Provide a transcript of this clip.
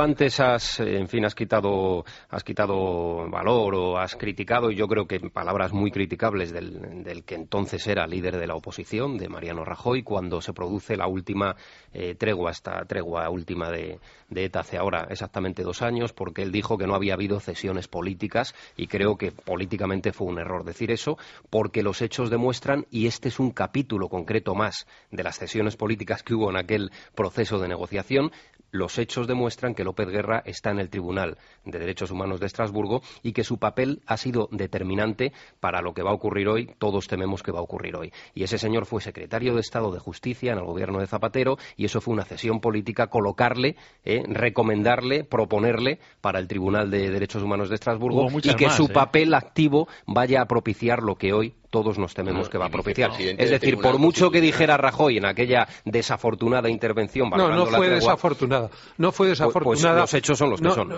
Antes has, en fin, has quitado, has quitado valor o has criticado, y yo creo que palabras muy criticables del, que entonces era líder de la oposición, de Mariano Rajoy, cuando se produce la última eh, tregua, esta tregua última de, de, ETA hace ahora exactamente dos años, porque él dijo que no había habido cesiones políticas y creo que políticamente fue un error decir eso, porque los hechos demuestran, y este es un capítulo concreto más de las cesiones políticas que hubo en aquel proceso de negociación, los hechos demuestran que López Guerra está en el Tribunal de Derechos Humanos de Estrasburgo y que su papel ha sido determinante para lo que va a ocurrir hoy, todos tememos que va a ocurrir hoy. Y ese señor fue secretario de Estado de Justicia en el gobierno de Zapatero y eso fue una cesión política colocarle, eh, recomendarle, proponerle para el Tribunal de Derechos Humanos de Estrasburgo y que su ¿eh? papel activo vaya a propiciar lo que hoy todos nos tememos que va a propiciar. Es decir, por mucho que dijera Rajoy en aquella desafortunada intervención... No, no fue desafortunada. No fue pues, pues desafortunada. los hechos son los que son.